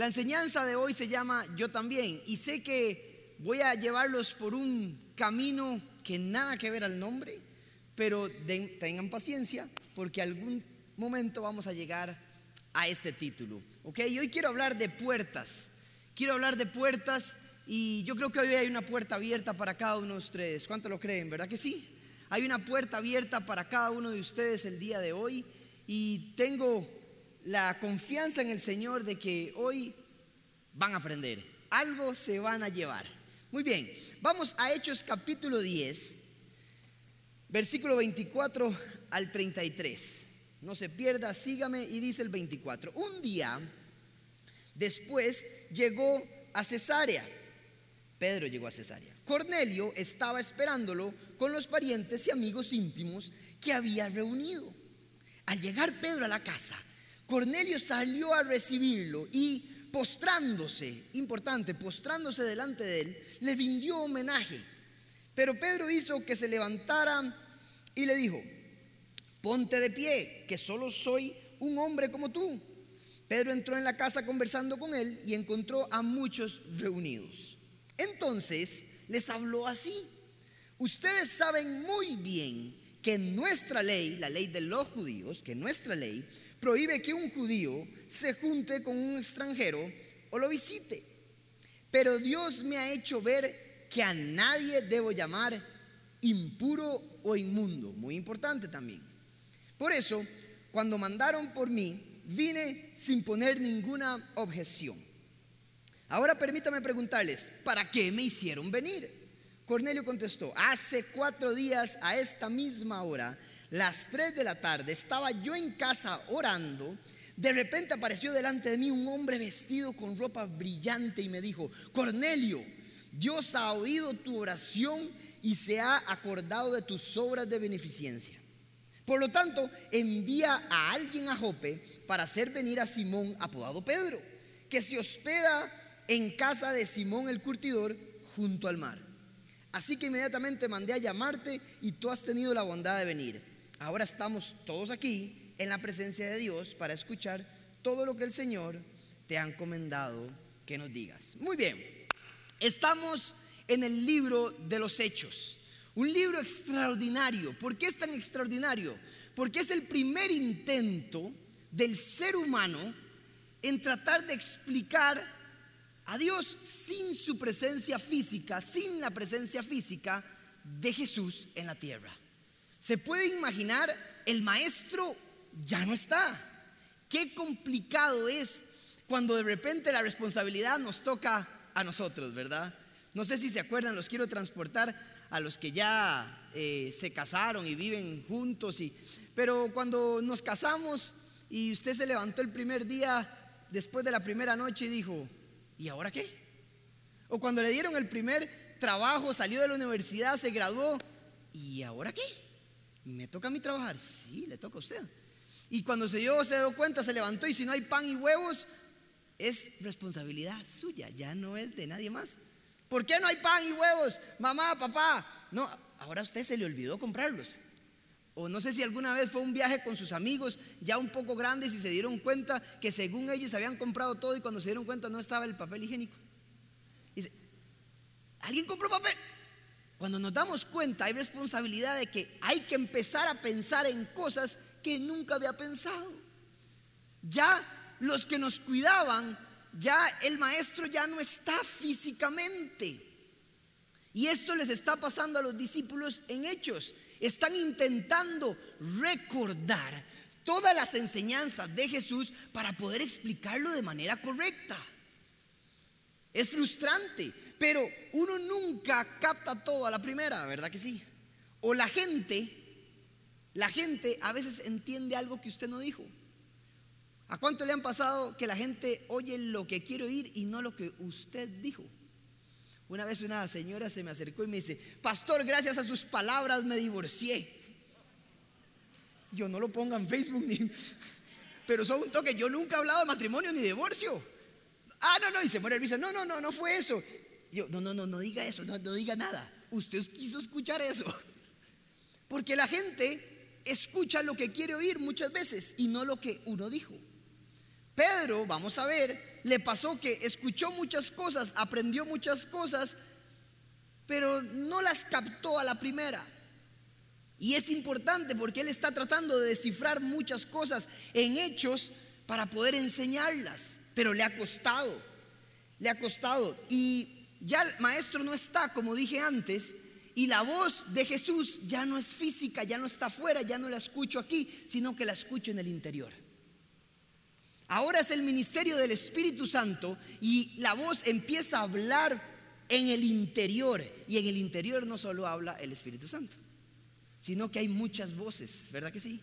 La enseñanza de hoy se llama Yo también y sé que voy a llevarlos por un camino que nada que ver al nombre, pero tengan paciencia porque algún momento vamos a llegar a este título. ¿Ok? Y hoy quiero hablar de puertas. Quiero hablar de puertas y yo creo que hoy hay una puerta abierta para cada uno de ustedes. ¿Cuánto lo creen? ¿Verdad que sí? Hay una puerta abierta para cada uno de ustedes el día de hoy y tengo la confianza en el Señor de que hoy van a aprender. Algo se van a llevar. Muy bien, vamos a Hechos capítulo 10, versículo 24 al 33. No se pierda, sígame y dice el 24. Un día después llegó a Cesarea. Pedro llegó a Cesarea. Cornelio estaba esperándolo con los parientes y amigos íntimos que había reunido. Al llegar Pedro a la casa, Cornelio salió a recibirlo y postrándose, importante, postrándose delante de él, le rindió homenaje. Pero Pedro hizo que se levantara y le dijo, ponte de pie, que solo soy un hombre como tú. Pedro entró en la casa conversando con él y encontró a muchos reunidos. Entonces les habló así. Ustedes saben muy bien que nuestra ley, la ley de los judíos, que nuestra ley prohíbe que un judío se junte con un extranjero o lo visite. Pero Dios me ha hecho ver que a nadie debo llamar impuro o inmundo. Muy importante también. Por eso, cuando mandaron por mí, vine sin poner ninguna objeción. Ahora permítame preguntarles, ¿para qué me hicieron venir? Cornelio contestó, hace cuatro días a esta misma hora, las tres de la tarde, estaba yo en casa orando. De repente apareció delante de mí un hombre vestido con ropa brillante y me dijo, Cornelio, Dios ha oído tu oración y se ha acordado de tus obras de beneficencia. Por lo tanto, envía a alguien a Jope para hacer venir a Simón, apodado Pedro, que se hospeda en casa de Simón el curtidor junto al mar. Así que inmediatamente mandé a llamarte y tú has tenido la bondad de venir. Ahora estamos todos aquí en la presencia de Dios para escuchar todo lo que el Señor te ha encomendado que nos digas. Muy bien, estamos en el libro de los Hechos. Un libro extraordinario. ¿Por qué es tan extraordinario? Porque es el primer intento del ser humano en tratar de explicar a Dios sin su presencia física, sin la presencia física de Jesús en la tierra. Se puede imaginar, el maestro ya no está. Qué complicado es cuando de repente la responsabilidad nos toca a nosotros, ¿verdad? No sé si se acuerdan, los quiero transportar a los que ya eh, se casaron y viven juntos, pero cuando nos casamos y usted se levantó el primer día después de la primera noche y dijo, ¿y ahora qué? O cuando le dieron el primer trabajo, salió de la universidad, se graduó, ¿y ahora qué? ¿Me toca a mí trabajar? Sí, le toca a usted. Y cuando se dio, se dio cuenta, se levantó y si no hay pan y huevos, es responsabilidad suya, ya no es de nadie más. ¿Por qué no hay pan y huevos? Mamá, papá. No, ahora a usted se le olvidó comprarlos. O no sé si alguna vez fue un viaje con sus amigos ya un poco grandes y se dieron cuenta que según ellos habían comprado todo y cuando se dieron cuenta no estaba el papel higiénico. Dice, ¿alguien compró papel? Cuando nos damos cuenta hay responsabilidad de que hay que empezar a pensar en cosas que nunca había pensado. Ya los que nos cuidaban, ya el maestro ya no está físicamente. Y esto les está pasando a los discípulos en hechos están intentando recordar todas las enseñanzas de Jesús para poder explicarlo de manera correcta. Es frustrante, pero uno nunca capta todo a la primera, ¿verdad que sí? O la gente, la gente a veces entiende algo que usted no dijo. ¿A cuánto le han pasado que la gente oye lo que quiere oír y no lo que usted dijo? Una vez una señora se me acercó y me dice, pastor, gracias a sus palabras me divorcié. Yo no lo ponga en Facebook ni... Pero son un toque, yo nunca he hablado de matrimonio ni divorcio. Ah, no, no, y se muere el dice, no, no, no, no fue eso. Yo, no, no, no, no diga eso, no, no diga nada. Usted quiso escuchar eso. Porque la gente escucha lo que quiere oír muchas veces y no lo que uno dijo. Pedro, vamos a ver, le pasó que escuchó muchas cosas, aprendió muchas cosas, pero no las captó a la primera. Y es importante porque él está tratando de descifrar muchas cosas en hechos para poder enseñarlas, pero le ha costado, le ha costado. Y ya el maestro no está, como dije antes, y la voz de Jesús ya no es física, ya no está afuera, ya no la escucho aquí, sino que la escucho en el interior. Ahora es el ministerio del Espíritu Santo y la voz empieza a hablar en el interior. Y en el interior no solo habla el Espíritu Santo, sino que hay muchas voces, ¿verdad que sí?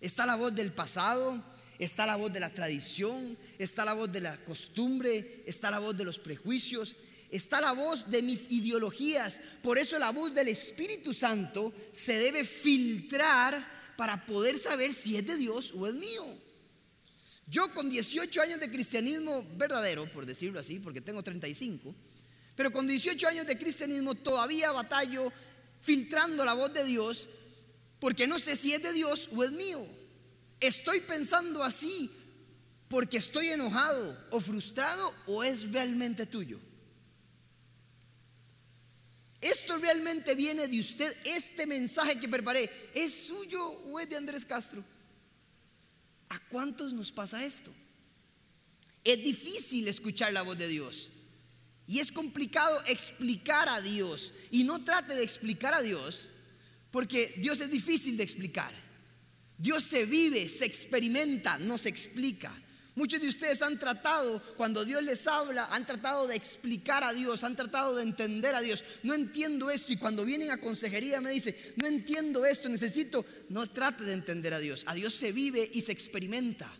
Está la voz del pasado, está la voz de la tradición, está la voz de la costumbre, está la voz de los prejuicios, está la voz de mis ideologías. Por eso la voz del Espíritu Santo se debe filtrar para poder saber si es de Dios o es mío. Yo con 18 años de cristianismo verdadero, por decirlo así, porque tengo 35, pero con 18 años de cristianismo todavía batallo filtrando la voz de Dios porque no sé si es de Dios o es mío. Estoy pensando así porque estoy enojado o frustrado o es realmente tuyo. Esto realmente viene de usted. Este mensaje que preparé, ¿es suyo o es de Andrés Castro? ¿A cuántos nos pasa esto? Es difícil escuchar la voz de Dios. Y es complicado explicar a Dios. Y no trate de explicar a Dios, porque Dios es difícil de explicar. Dios se vive, se experimenta, no se explica. Muchos de ustedes han tratado, cuando Dios les habla, han tratado de explicar a Dios, han tratado de entender a Dios. No entiendo esto y cuando vienen a consejería me dice, no entiendo esto, necesito, no trate de entender a Dios. A Dios se vive y se experimenta.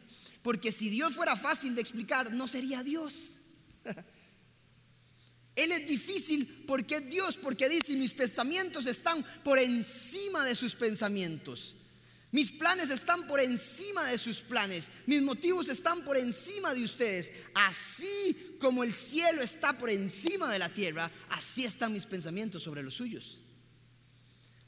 Porque si Dios fuera fácil de explicar, no sería Dios. Él es difícil porque es Dios, porque dice, mis pensamientos están por encima de sus pensamientos. Mis planes están por encima de sus planes. Mis motivos están por encima de ustedes. Así como el cielo está por encima de la tierra, así están mis pensamientos sobre los suyos.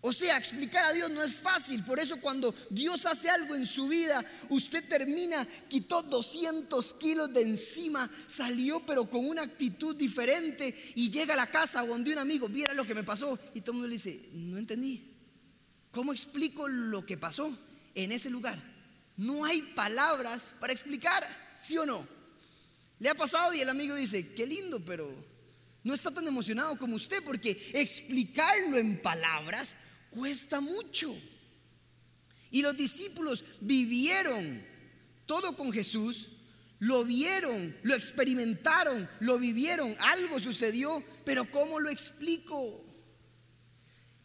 O sea, explicar a Dios no es fácil. Por eso cuando Dios hace algo en su vida, usted termina, quitó 200 kilos de encima, salió pero con una actitud diferente y llega a la casa donde un amigo, viera lo que me pasó. Y todo el mundo le dice, no entendí. ¿Cómo explico lo que pasó en ese lugar? No hay palabras para explicar, ¿sí o no? Le ha pasado y el amigo dice, qué lindo, pero no está tan emocionado como usted porque explicarlo en palabras cuesta mucho. Y los discípulos vivieron todo con Jesús, lo vieron, lo experimentaron, lo vivieron, algo sucedió, pero ¿cómo lo explico?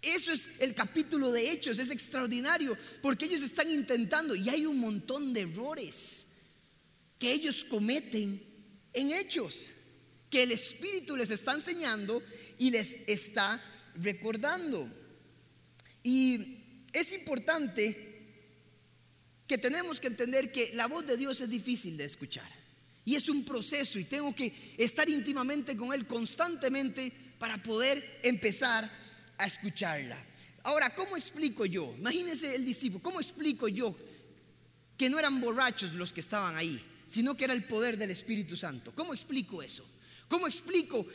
Eso es el capítulo de Hechos, es extraordinario, porque ellos están intentando y hay un montón de errores que ellos cometen en Hechos, que el Espíritu les está enseñando y les está recordando. Y es importante que tenemos que entender que la voz de Dios es difícil de escuchar. Y es un proceso y tengo que estar íntimamente con Él constantemente para poder empezar a escucharla. Ahora, ¿cómo explico yo? Imagínense el discípulo, ¿cómo explico yo que no eran borrachos los que estaban ahí, sino que era el poder del Espíritu Santo? ¿Cómo explico eso? ¿Cómo explico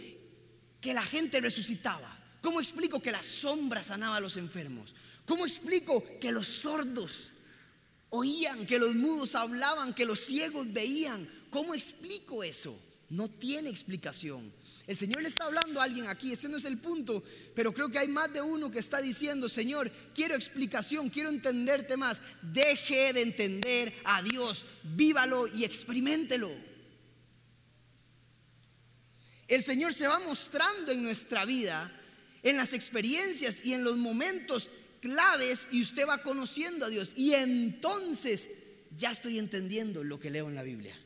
que la gente resucitaba? ¿Cómo explico que la sombra sanaba a los enfermos? ¿Cómo explico que los sordos oían, que los mudos hablaban, que los ciegos veían? ¿Cómo explico eso? No tiene explicación. El Señor le está hablando a alguien aquí, este no es el punto, pero creo que hay más de uno que está diciendo, Señor, quiero explicación, quiero entenderte más. Deje de entender a Dios, vívalo y experimentelo. El Señor se va mostrando en nuestra vida, en las experiencias y en los momentos claves y usted va conociendo a Dios. Y entonces ya estoy entendiendo lo que leo en la Biblia.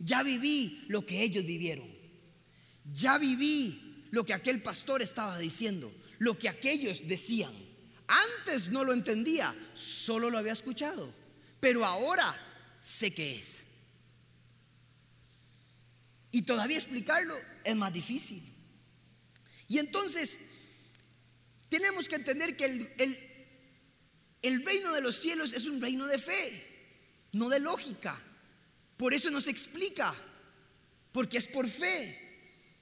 Ya viví lo que ellos vivieron. Ya viví lo que aquel pastor estaba diciendo, lo que aquellos decían. Antes no lo entendía, solo lo había escuchado, pero ahora sé qué es. Y todavía explicarlo es más difícil. Y entonces tenemos que entender que el, el, reino de los cielos es un reino de fe, no de lógica. Por eso nos explica porque es por fe.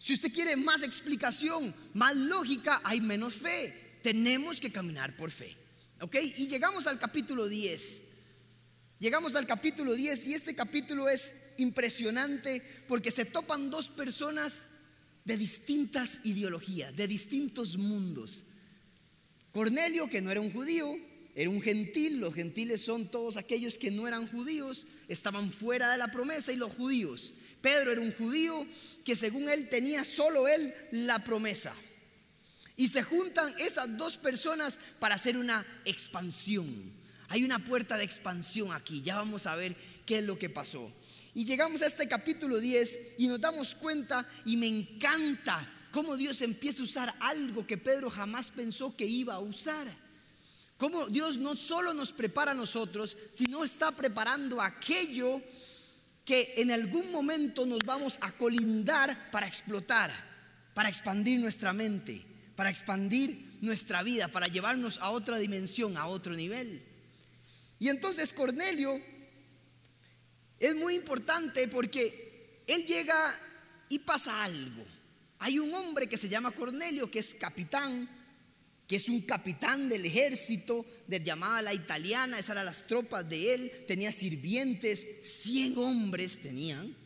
Si usted quiere más explicación, más lógica, hay menos fe. Tenemos que caminar por fe. ¿Ok? Y llegamos al capítulo 10. Llegamos al capítulo 10 y este capítulo es impresionante porque se topan dos personas de distintas ideologías, de distintos mundos. Cornelio, que no era un judío, era un gentil, los gentiles son todos aquellos que no eran judíos, estaban fuera de la promesa y los judíos. Pedro era un judío que según él tenía solo él la promesa. Y se juntan esas dos personas para hacer una expansión. Hay una puerta de expansión aquí. Ya vamos a ver qué es lo que pasó. Y llegamos a este capítulo 10 y nos damos cuenta y me encanta cómo Dios empieza a usar algo que Pedro jamás pensó que iba a usar. Cómo Dios no solo nos prepara a nosotros, sino está preparando aquello que en algún momento nos vamos a colindar para explotar, para expandir nuestra mente, para expandir nuestra vida, para llevarnos a otra dimensión, a otro nivel. Y entonces Cornelio es muy importante porque él llega y pasa algo. Hay un hombre que se llama Cornelio, que es capitán, que es un capitán del ejército, de llamada la italiana, esas eran las tropas de él, tenía sirvientes, 100 hombres tenían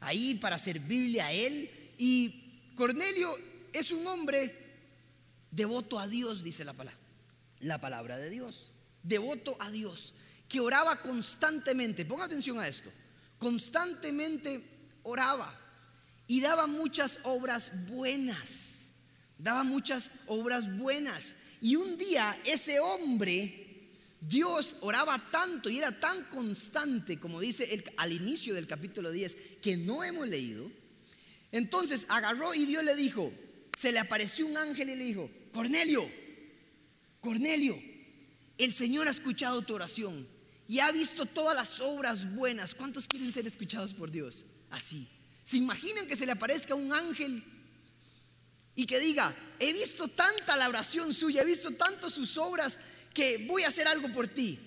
ahí para servirle a él. Y Cornelio es un hombre devoto a Dios, dice la palabra, la palabra de Dios devoto a Dios, que oraba constantemente, ponga atención a esto, constantemente oraba y daba muchas obras buenas, daba muchas obras buenas. Y un día ese hombre, Dios oraba tanto y era tan constante, como dice al inicio del capítulo 10, que no hemos leído. Entonces agarró y Dios le dijo, se le apareció un ángel y le dijo, Cornelio, Cornelio, el Señor ha escuchado tu oración y ha visto todas las obras buenas. ¿Cuántos quieren ser escuchados por Dios? Así. ¿Se imaginan que se le aparezca un ángel y que diga, he visto tanta la oración suya, he visto tanto sus obras que voy a hacer algo por ti?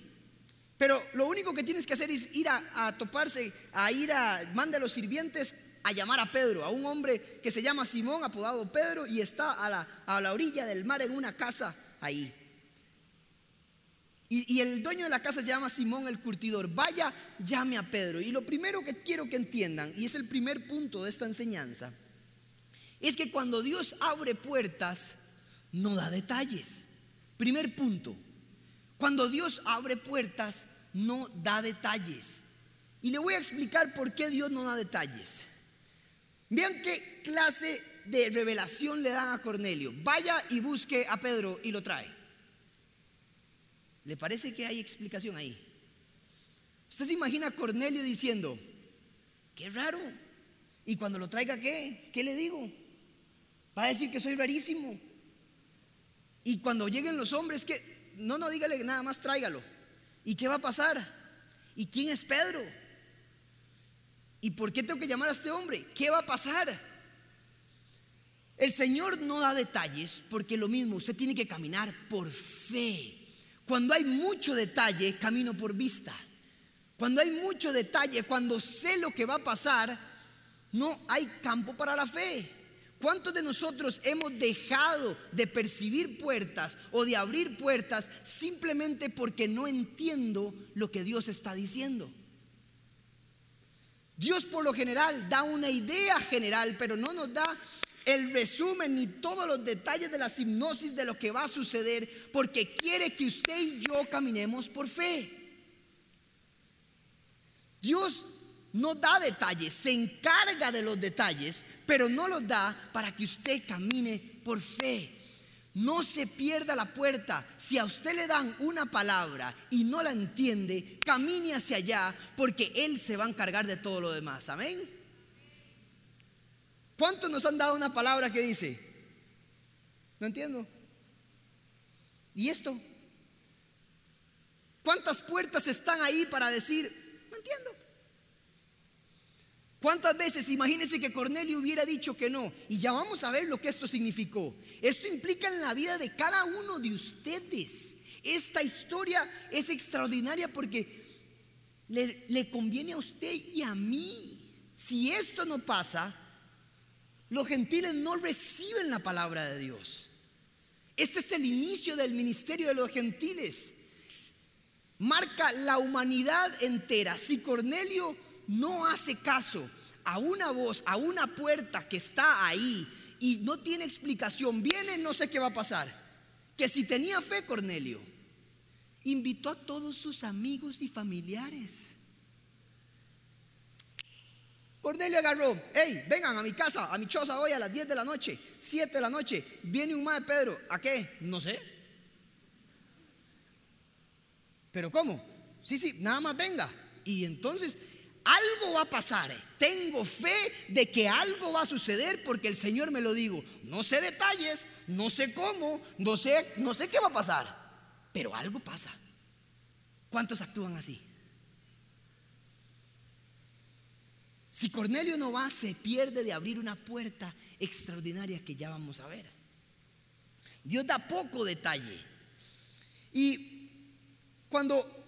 Pero lo único que tienes que hacer es ir a, toparse, a ir a, manda a los sirvientes a llamar a Pedro, a un hombre que se llama Simón, apodado Pedro, y está a la, a la orilla del mar en una casa ahí. Y, el dueño de la casa se llama Simón el curtidor. Vaya, llame a Pedro. Y lo primero que quiero que entiendan, y es el primer punto de esta enseñanza, es que cuando Dios abre puertas, no da detalles. Primer punto, cuando Dios abre puertas, no da detalles. Y le voy a explicar por qué Dios no da detalles. Vean qué clase de revelación le dan a Cornelio. Vaya y busque a Pedro y lo trae. ¿Le parece que hay explicación ahí? Usted se imagina a Cornelio diciendo, qué raro. Y cuando lo traiga, ¿qué? ¿Qué le digo? Va a decir que soy rarísimo. Y cuando lleguen los hombres, que no, no dígale nada más, tráigalo. ¿Y qué va a pasar? ¿Y quién es Pedro? ¿Y por qué tengo que llamar a este hombre? ¿Qué va a pasar? El Señor no da detalles porque lo mismo, usted tiene que caminar por fe. Cuando hay mucho detalle, camino por vista. Cuando hay mucho detalle, cuando sé lo que va a pasar, no hay campo para la fe. ¿Cuántos de nosotros hemos dejado de percibir puertas o de abrir puertas simplemente porque no entiendo lo que Dios está diciendo? Dios por lo general da una idea general, pero no nos da el resumen ni todos los detalles de la hipnosis de lo que va a suceder, porque quiere que usted y yo caminemos por fe. Dios no da detalles, se encarga de los detalles, pero no los da para que usted camine por fe. No se pierda la puerta. Si a usted le dan una palabra y no la entiende, camine hacia allá porque Él se va a encargar de todo lo demás. Amén. ¿Cuántos nos han dado una palabra que dice? No entiendo. ¿Y esto? ¿Cuántas puertas están ahí para decir, no entiendo? ¿Cuántas veces, imagínense que Cornelio hubiera dicho que no? Y ya vamos a ver lo que esto significó. Esto implica en la vida de cada uno de ustedes. Esta historia es extraordinaria porque le, le conviene a usted y a mí. Si esto no pasa, los gentiles no reciben la palabra de Dios. Este es el inicio del ministerio de los gentiles. Marca la humanidad entera. Si Cornelio no hace caso a una voz, a una puerta que está ahí y no tiene explicación, viene, no sé qué va a pasar. Que si tenía fe Cornelio, invitó a todos sus amigos y familiares. Cornelio agarró, hey, vengan a mi casa, a mi choza hoy a las 10 de la noche, 7 de la noche. Viene un de Pedro, ¿a qué? No sé. ¿Pero cómo? Sí, sí, nada más venga. Y entonces algo va a pasar. Tengo fe de que algo va a suceder porque el Señor me lo dijo. No sé detalles, no sé cómo, no sé, no sé qué va a pasar, pero algo pasa. ¿Cuántos actúan así? Si Cornelio no va, se pierde de abrir una puerta extraordinaria que ya vamos a ver. Dios da poco detalle. Y cuando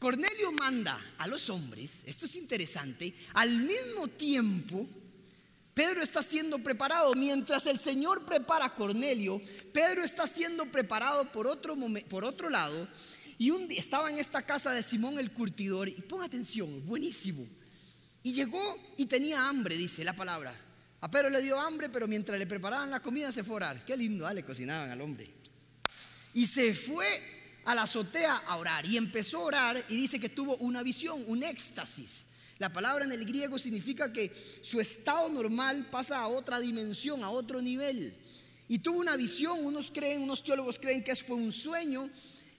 Cornelio manda a los hombres, esto es interesante, al mismo tiempo Pedro está siendo preparado, mientras el Señor prepara a Cornelio, Pedro está siendo preparado por otro, por otro lado, y un día estaba en esta casa de Simón el curtidor, y pon atención, buenísimo, y llegó y tenía hambre, dice la palabra. A Pedro le dio hambre, pero mientras le preparaban la comida se fue a orar. Qué lindo, ah, le cocinaban al hombre. Y se fue a la azotea a orar y empezó a orar y dice que tuvo una visión, un éxtasis. La palabra en el griego significa que su estado normal pasa a otra dimensión, a otro nivel. Y tuvo una visión, unos creen, unos teólogos creen que fue un sueño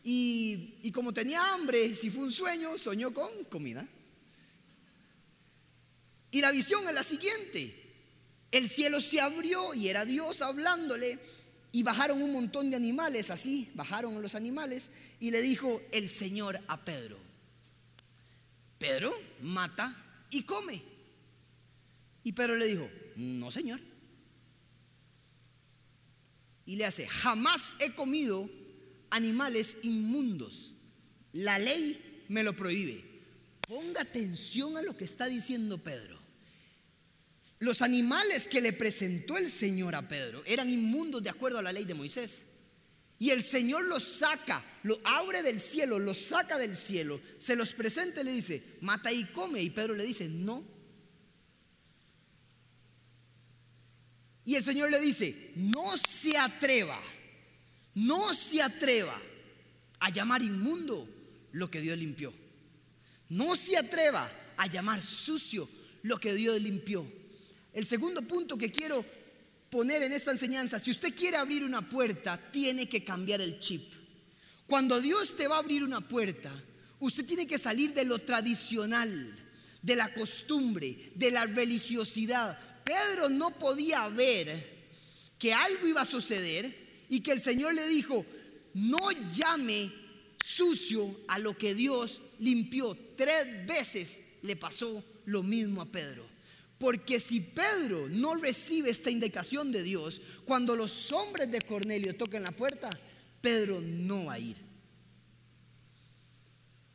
y, y como tenía hambre, si fue un sueño, soñó con comida. Y la visión es la siguiente. El cielo se abrió y era Dios hablándole y bajaron un montón de animales, así, bajaron los animales y le dijo el Señor a Pedro, Pedro, mata y come. Y Pedro le dijo, no Señor. Y le hace, jamás he comido animales inmundos. La ley me lo prohíbe. Ponga atención a lo que está diciendo Pedro. Los animales que le presentó el Señor a Pedro eran inmundos de acuerdo a la ley de Moisés. Y el Señor los saca, lo abre del cielo, los saca del cielo, se los presenta y le dice, mata y come. Y Pedro le dice, no. Y el Señor le dice, no se atreva, no se atreva a llamar inmundo lo que Dios limpió. No se atreva a llamar sucio lo que Dios limpió. El segundo punto que quiero poner en esta enseñanza, si usted quiere abrir una puerta, tiene que cambiar el chip. Cuando Dios te va a abrir una puerta, usted tiene que salir de lo tradicional, de la costumbre, de la religiosidad. Pedro no podía ver que algo iba a suceder y que el Señor le dijo, no llame sucio a lo que Dios limpió. Tres veces le pasó lo mismo a Pedro. Porque si Pedro no recibe esta indicación de Dios, cuando los hombres de Cornelio toquen la puerta, Pedro no va a ir.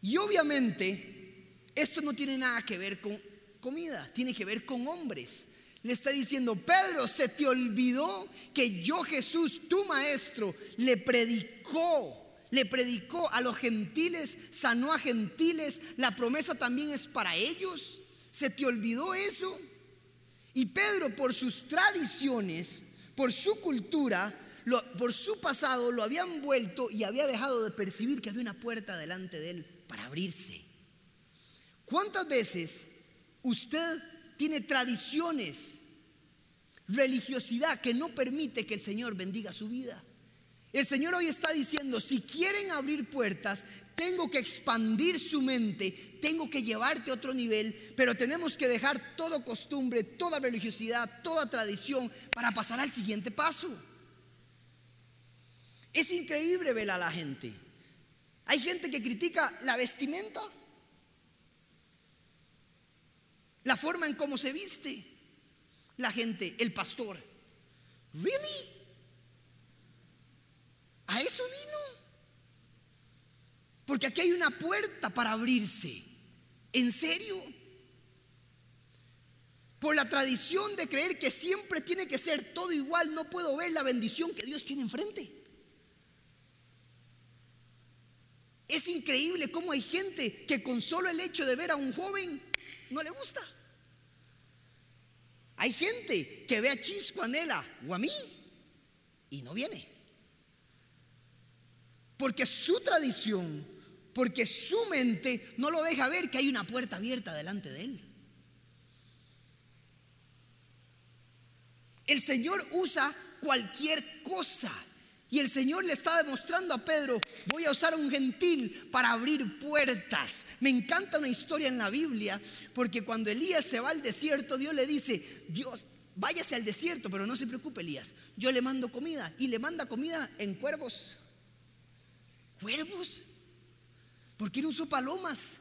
Y obviamente, esto no tiene nada que ver con comida, tiene que ver con hombres. Le está diciendo, Pedro, se te olvidó que yo Jesús, tu maestro, le predicó, le predicó a los gentiles, sanó a gentiles, la promesa también es para ellos. ¿Se te olvidó eso? Y Pedro, por sus tradiciones, por su cultura, por su pasado, lo habían vuelto y había dejado de percibir que había una puerta delante de él para abrirse. ¿Cuántas veces usted tiene tradiciones, religiosidad que no permite que el Señor bendiga su vida? El Señor hoy está diciendo, si quieren abrir puertas, tengo que expandir su mente, tengo que llevarte a otro nivel, pero tenemos que dejar toda costumbre, toda religiosidad, toda tradición para pasar al siguiente paso. Es increíble ver a la gente. Hay gente que critica la vestimenta, la forma en cómo se viste. La gente, el pastor. ¿Really? A eso vino. Porque aquí hay una puerta para abrirse. ¿En serio? Por la tradición de creer que siempre tiene que ser todo igual, no puedo ver la bendición que Dios tiene enfrente. Es increíble cómo hay gente que con solo el hecho de ver a un joven no le gusta. Hay gente que ve a Chisco, a Nela o a mí y no viene. Porque su tradición, porque su mente no lo deja ver que hay una puerta abierta delante de él. El Señor usa cualquier cosa y el Señor le está demostrando a Pedro, voy a usar un gentil para abrir puertas. Me encanta una historia en la Biblia, porque cuando Elías se va al desierto, Dios le dice, Dios, váyase al desierto, pero no se preocupe Elías, yo le mando comida y le manda comida en cuervos. ¿Cuervos? ¿Por qué no usó palomas?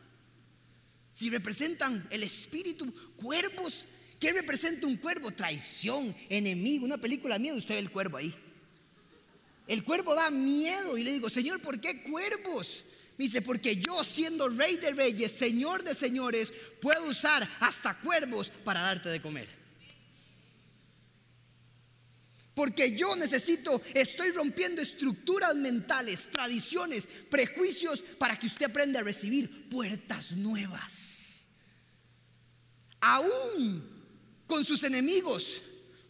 Si representan el espíritu, cuervos. ¿Qué representa un cuervo? Traición, enemigo. Una película mía, usted ve el cuervo ahí. El cuervo da miedo y le digo, Señor, ¿por qué cuervos? Me dice, porque yo siendo rey de reyes, señor de señores, puedo usar hasta cuervos para darte de comer. Porque yo necesito, estoy rompiendo estructuras mentales, tradiciones, prejuicios para que usted aprenda a recibir puertas nuevas. Aún con sus enemigos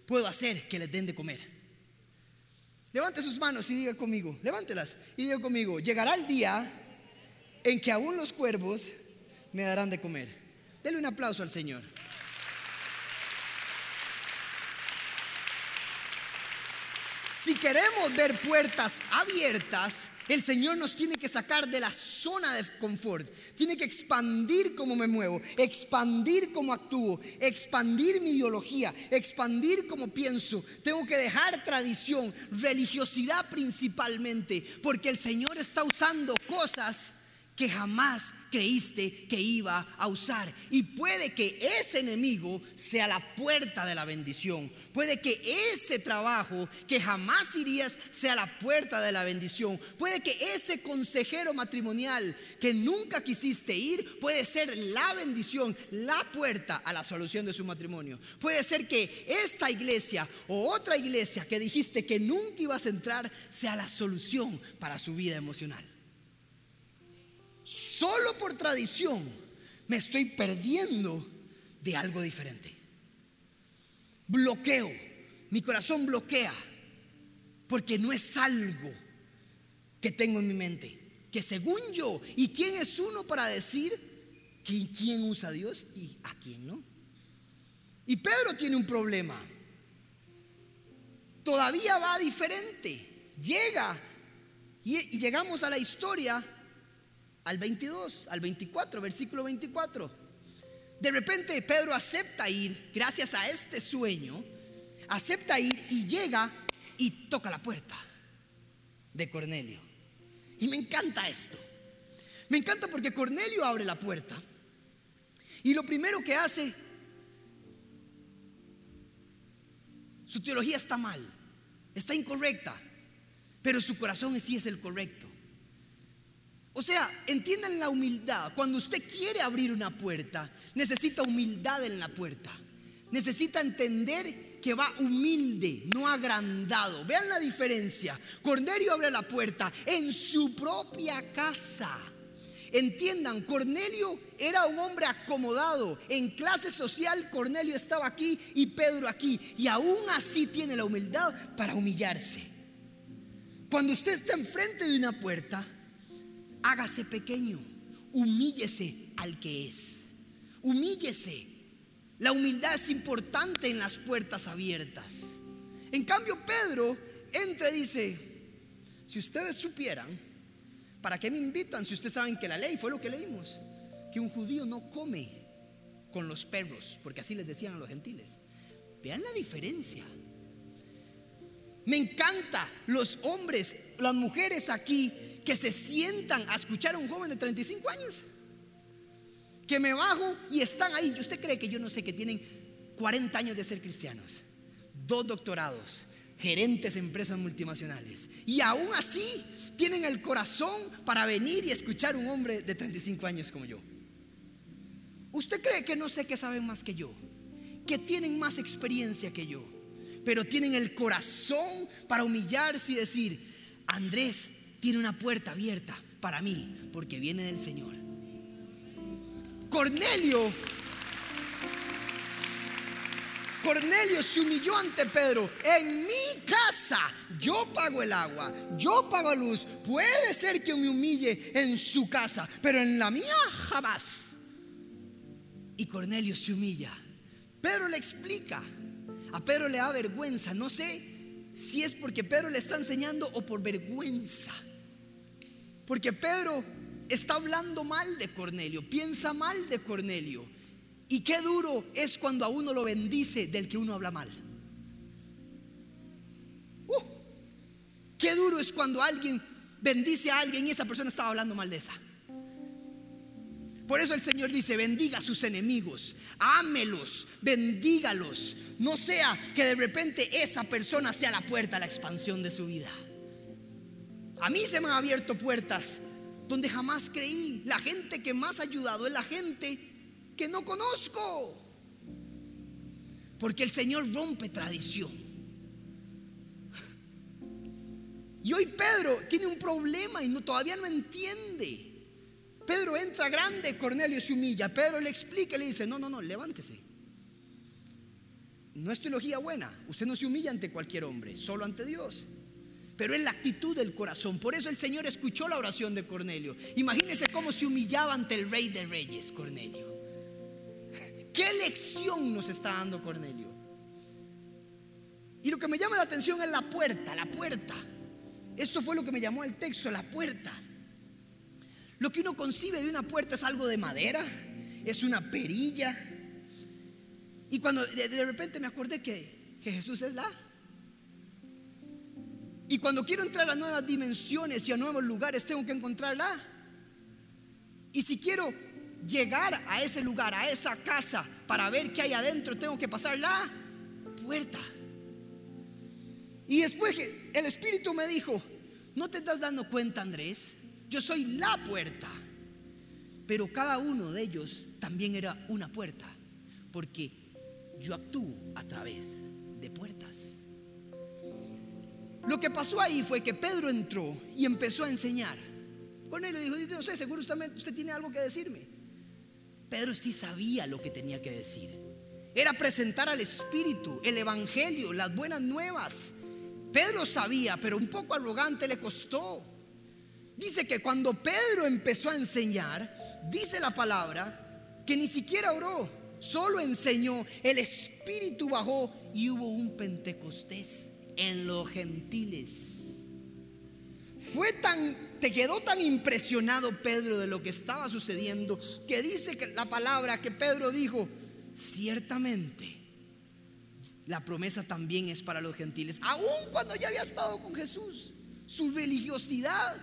puedo hacer que les den de comer. Levante sus manos y diga conmigo, levántelas y diga conmigo, llegará el día en que aún los cuervos me darán de comer. Dele un aplauso al Señor. Si queremos ver puertas abiertas, el Señor nos tiene que sacar de la zona de confort. Tiene que expandir cómo me muevo, expandir cómo actúo, expandir mi ideología, expandir cómo pienso. Tengo que dejar tradición, religiosidad principalmente, porque el Señor está usando cosas que jamás creíste que iba a usar. Y puede que ese enemigo sea la puerta de la bendición. Puede que ese trabajo que jamás irías sea la puerta de la bendición. Puede que ese consejero matrimonial que nunca quisiste ir puede ser la bendición, la puerta a la solución de su matrimonio. Puede ser que esta iglesia o otra iglesia que dijiste que nunca ibas a entrar sea la solución para su vida emocional solo por tradición, me estoy perdiendo de algo diferente. Bloqueo, mi corazón bloquea, porque no es algo que tengo en mi mente, que según yo, ¿y quién es uno para decir quién usa a Dios y a quién no? Y Pedro tiene un problema. Todavía va diferente. Llega y, llegamos a la historia al 22, al 24, versículo 24. De repente Pedro acepta ir, gracias a este sueño, acepta ir y llega y toca la puerta de Cornelio. Y me encanta esto. Me encanta porque Cornelio abre la puerta y lo primero que hace, su teología está mal, está incorrecta, pero su corazón sí es el correcto. O sea, entiendan la humildad. Cuando usted quiere abrir una puerta, necesita humildad en la puerta. Necesita entender que va humilde, no agrandado. Vean la diferencia. Cornelio abre la puerta en su propia casa. Entiendan, Cornelio era un hombre acomodado. En clase social, Cornelio estaba aquí y Pedro aquí. Y aún así tiene la humildad para humillarse. Cuando usted está enfrente de una puerta, hágase pequeño, humíllese al que es, humíllese. La humildad es importante en las puertas abiertas. En cambio, Pedro entra y dice, si ustedes supieran, ¿para qué me invitan si ustedes saben que la ley fue lo que leímos? Que un judío no come con los perros, porque así les decían a los gentiles. Vean la diferencia. Me encanta los hombres, las mujeres aquí que se sientan a escuchar a un joven de 35 años. Que me bajo y están ahí. ¿Usted cree que yo no sé que tienen 40 años de ser cristianos? Dos doctorados, gerentes de empresas multinacionales. Y aún así tienen el corazón para venir y escuchar a un hombre de 35 años como yo. ¿Usted cree que no sé que saben más que yo? que tienen más experiencia que yo, pero tienen el corazón para humillarse y decir, Andrés tiene una puerta abierta para mí porque viene del Señor. Cornelio Cornelio se humilló ante Pedro. En mi casa yo pago el agua, yo pago la luz. Puede ser que me humille en su casa, pero en la mía jamás. Y Cornelio se humilla. Pedro le explica. A Pedro le da vergüenza. No sé si es porque Pedro le está enseñando o por vergüenza. Porque Pedro está hablando mal de Cornelio, piensa mal de Cornelio. Y qué duro es cuando a uno lo bendice del que uno habla mal. Uh, qué duro es cuando alguien bendice a alguien y esa persona estaba hablando mal de esa. Por eso el Señor dice, bendiga a sus enemigos, ámelos, bendígalos. No sea que de repente esa persona sea la puerta a la expansión de su vida. A mí se me han abierto puertas donde jamás creí. La gente que más ha ayudado es la gente que no conozco. Porque el Señor rompe tradición. Y hoy Pedro tiene un problema y no, todavía no entiende. Pedro entra grande, Cornelio se humilla. Pedro le explica y le dice, no, no, no, levántese. No es teología buena. Usted no se humilla ante cualquier hombre, solo ante Dios. Pero es la actitud del corazón. Por eso el Señor escuchó la oración de Cornelio. Imagínese cómo se humillaba ante el rey de reyes, Cornelio. ¿Qué lección nos está dando Cornelio? Y lo que me llama la atención es la puerta, la puerta. Esto fue lo que me llamó el texto, la puerta. Lo que uno concibe de una puerta es algo de madera, es una perilla. Y cuando de, repente me acordé que, que Jesús es la. Y cuando quiero entrar a nuevas dimensiones y a nuevos lugares, tengo que encontrarla. Y si quiero llegar a ese lugar, a esa casa, para ver qué hay adentro, tengo que pasar la puerta. Y después el Espíritu me dijo, ¿no te estás dando cuenta, Andrés? Yo soy la puerta. Pero cada uno de ellos también era una puerta, porque yo actúo a través de puertas. Lo que pasó ahí fue que Pedro entró y empezó a enseñar. Con él le dijo, no sé, seguro usted, usted tiene algo que decirme. Pedro sí sabía lo que tenía que decir. Era presentar al Espíritu, el Evangelio, las buenas nuevas. Pedro sabía, pero un poco arrogante le costó. Dice que cuando Pedro empezó a enseñar, dice la palabra, que ni siquiera oró, solo enseñó, el Espíritu bajó y hubo un Pentecostés en los gentiles. Fue tan, te quedó tan impresionado Pedro de lo que estaba sucediendo que dice que la palabra que Pedro dijo, ciertamente la promesa también es para los gentiles, aun cuando ya había estado con Jesús. Su religiosidad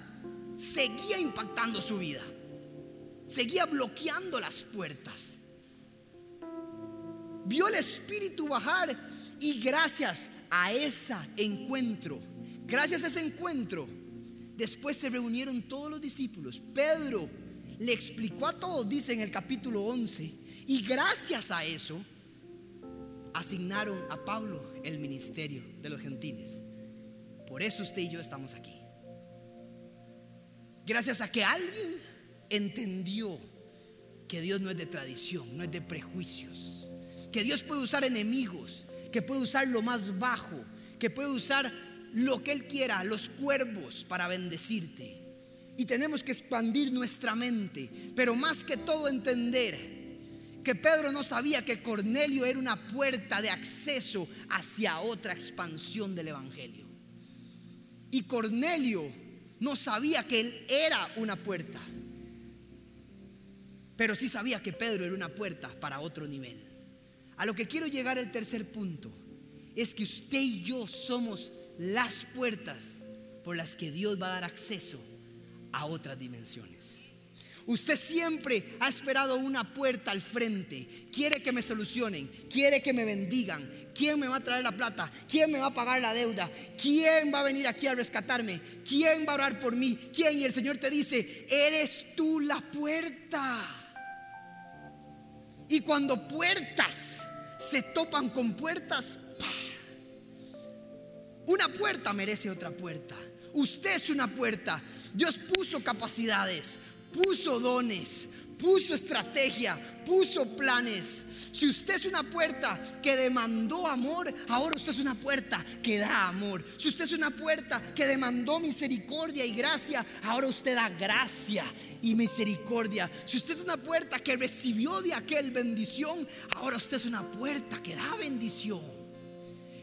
seguía impactando su vida, seguía bloqueando las puertas. Vio el Espíritu bajar y gracias a ese encuentro, gracias a ese encuentro, Después se reunieron todos los discípulos. Pedro le explicó a todos, dice en el capítulo 11, y gracias a eso asignaron a Pablo el ministerio de los gentiles. Por eso usted y yo estamos aquí. Gracias a que alguien entendió que Dios no es de tradición, no es de prejuicios, que Dios puede usar enemigos, que puede usar lo más bajo, que puede usar lo que Él quiera, los cuervos para bendecirte. Y tenemos que expandir nuestra mente, pero más que todo entender que Pedro no sabía que Cornelio era una puerta de acceso hacia otra expansión del Evangelio. Y Cornelio no sabía que él era una puerta, pero sí sabía que Pedro era una puerta para otro nivel. A lo que quiero llegar el tercer punto es que usted y yo somos las puertas por las que Dios va a dar acceso a otras dimensiones. Usted siempre ha esperado una puerta al frente. Quiere que me solucionen, quiere que me bendigan. ¿Quién me va a traer la plata? ¿Quién me va a pagar la deuda? ¿Quién va a venir aquí a rescatarme? ¿Quién va a orar por mí? ¿Quién? Y el Señor te dice, eres tú la puerta. Y cuando puertas se topan con puertas, una puerta merece otra puerta. Usted es una puerta. Dios puso capacidades, puso dones, puso estrategia, puso planes. Si usted es una puerta que demandó amor, ahora usted es una puerta que da amor. Si usted es una puerta que demandó misericordia y gracia, ahora usted da gracia y misericordia. Si usted es una puerta que recibió de aquel bendición, ahora usted es una puerta que da bendición.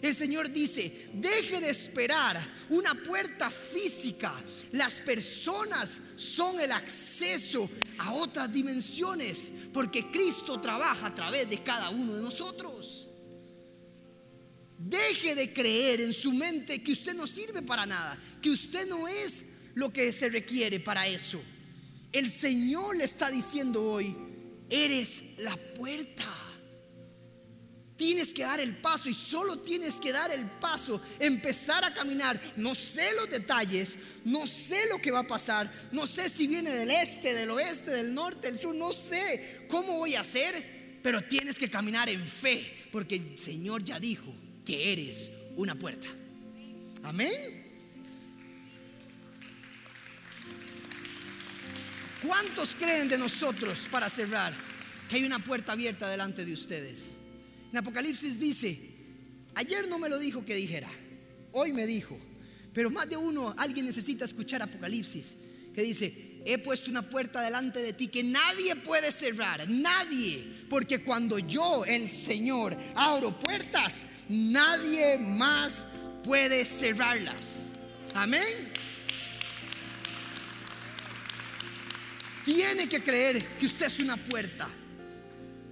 El Señor dice, deje de esperar una puerta física. Las personas son el acceso a otras dimensiones porque Cristo trabaja a través de cada uno de nosotros. Deje de creer en su mente que usted no sirve para nada, que usted no es lo que se requiere para eso. El Señor le está diciendo hoy, eres la puerta. Tienes que dar el paso y solo tienes que dar el paso, empezar a caminar. No sé los detalles, no sé lo que va a pasar, no sé si viene del este, del oeste, del norte, del sur, no sé cómo voy a hacer, pero tienes que caminar en fe, porque el Señor ya dijo que eres una puerta. Amén. ¿Cuántos creen de nosotros para cerrar que hay una puerta abierta delante de ustedes? En Apocalipsis dice, ayer no me lo dijo que dijera, hoy me dijo, pero más de uno, alguien necesita escuchar Apocalipsis, que dice, he puesto una puerta delante de ti que nadie puede cerrar, nadie, porque cuando yo, el Señor, abro puertas, nadie más puede cerrarlas. Amén. Tiene que creer que usted es una puerta,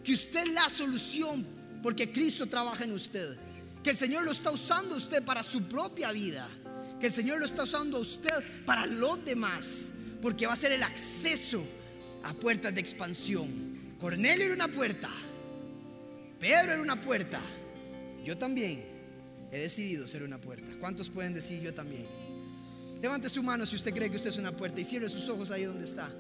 que usted es la solución porque Cristo trabaja en usted. Que el Señor lo está usando a usted para su propia vida. Que el Señor lo está usando a usted para los demás. Porque va a ser el acceso a puertas de expansión. Cornelio era una puerta. Pedro era una puerta. Yo también he decidido ser una puerta. ¿Cuántos pueden decir yo también? Levante su mano si usted cree que usted es una puerta y cierre sus ojos ahí donde está.